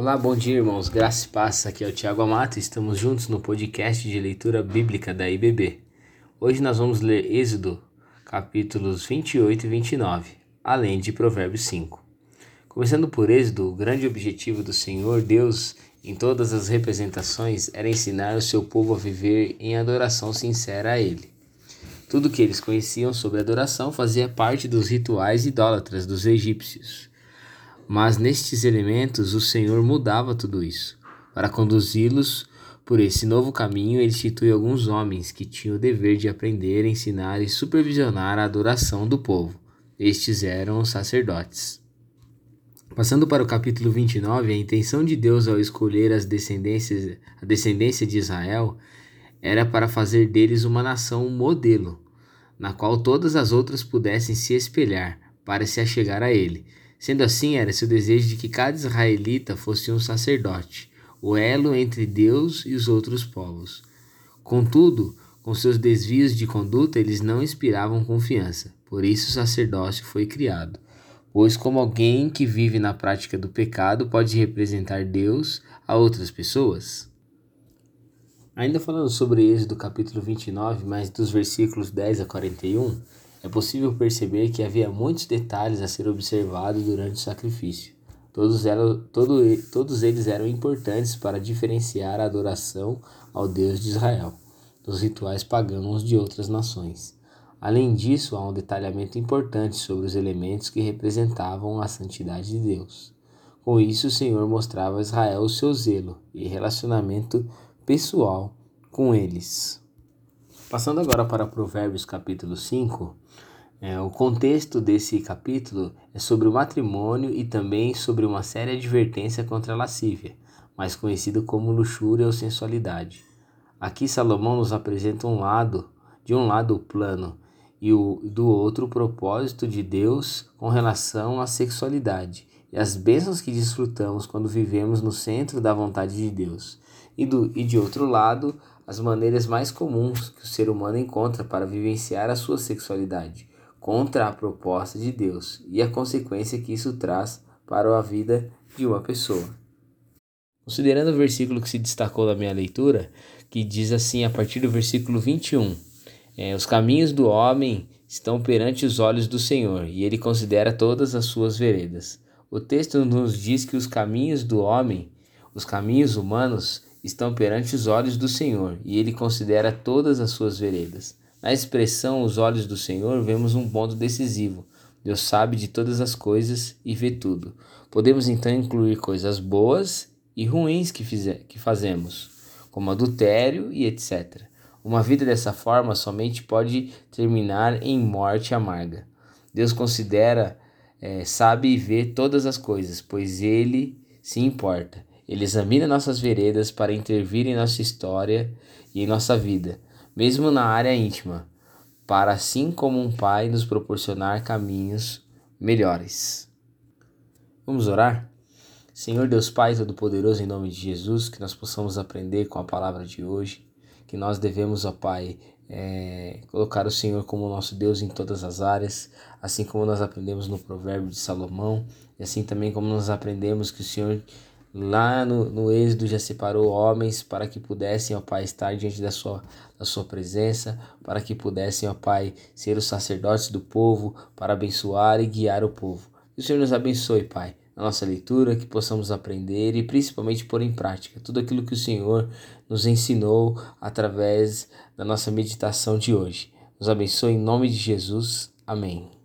Olá, bom dia, irmãos. Graça e paz. Aqui é o Tiago Amato. Estamos juntos no podcast de leitura bíblica da IBB. Hoje nós vamos ler Êxodo, capítulos 28 e 29, além de Provérbios 5. Começando por Êxodo, o grande objetivo do Senhor Deus em todas as representações era ensinar o seu povo a viver em adoração sincera a Ele. Tudo que eles conheciam sobre adoração fazia parte dos rituais idólatras dos egípcios. Mas nestes elementos o Senhor mudava tudo isso. Para conduzi-los por esse novo caminho, ele institui alguns homens que tinham o dever de aprender, ensinar e supervisionar a adoração do povo. Estes eram os sacerdotes. Passando para o capítulo 29, a intenção de Deus ao escolher as descendências, a descendência de Israel era para fazer deles uma nação modelo, na qual todas as outras pudessem se espelhar para se achegar a ele. Sendo assim, era seu desejo de que cada israelita fosse um sacerdote, o elo entre Deus e os outros povos. Contudo, com seus desvios de conduta, eles não inspiravam confiança. Por isso o sacerdócio foi criado. Pois, como alguém que vive na prática do pecado pode representar Deus a outras pessoas? Ainda falando sobre Êxodo capítulo 29, mas dos versículos 10 a 41, é possível perceber que havia muitos detalhes a ser observados durante o sacrifício. Todos, eram, todo, todos eles eram importantes para diferenciar a adoração ao Deus de Israel dos rituais pagãos de outras nações. Além disso, há um detalhamento importante sobre os elementos que representavam a santidade de Deus. Com isso, o Senhor mostrava a Israel o seu zelo e relacionamento pessoal com eles. Passando agora para Provérbios capítulo 5, é, o contexto desse capítulo é sobre o matrimônio e também sobre uma séria advertência contra a lascívia, mais conhecido como luxúria ou sensualidade. Aqui Salomão nos apresenta um lado, de um lado o plano e o, do outro o propósito de Deus com relação à sexualidade e as bênçãos que desfrutamos quando vivemos no centro da vontade de Deus e, do, e de outro lado, as maneiras mais comuns que o ser humano encontra para vivenciar a sua sexualidade, contra a proposta de Deus e a consequência que isso traz para a vida de uma pessoa. Considerando o versículo que se destacou da minha leitura, que diz assim a partir do versículo 21, é, os caminhos do homem estão perante os olhos do Senhor, e ele considera todas as suas veredas. O texto nos diz que os caminhos do homem, os caminhos humanos, estão perante os olhos do Senhor, e ele considera todas as suas veredas. Na expressão os olhos do Senhor, vemos um ponto decisivo. Deus sabe de todas as coisas e vê tudo. Podemos então incluir coisas boas e ruins que, fizer, que fazemos, como adultério e etc. Uma vida dessa forma somente pode terminar em morte amarga. Deus considera, é, sabe e vê todas as coisas, pois Ele se importa. Ele examina nossas veredas para intervir em nossa história e em nossa vida, mesmo na área íntima, para assim como um pai nos proporcionar caminhos melhores. Vamos orar? Senhor Deus Pai Todo-Poderoso, em nome de Jesus, que nós possamos aprender com a palavra de hoje, que nós devemos, ó Pai, é, colocar o Senhor como nosso Deus em todas as áreas, assim como nós aprendemos no provérbio de Salomão, e assim também como nós aprendemos que o Senhor Lá no, no Êxodo já separou homens para que pudessem, ó Pai, estar diante da sua, da sua presença, para que pudessem, ó Pai, ser os sacerdotes do povo, para abençoar e guiar o povo. Que o Senhor nos abençoe, Pai, na nossa leitura, que possamos aprender e principalmente pôr em prática tudo aquilo que o Senhor nos ensinou através da nossa meditação de hoje. Nos abençoe em nome de Jesus. Amém.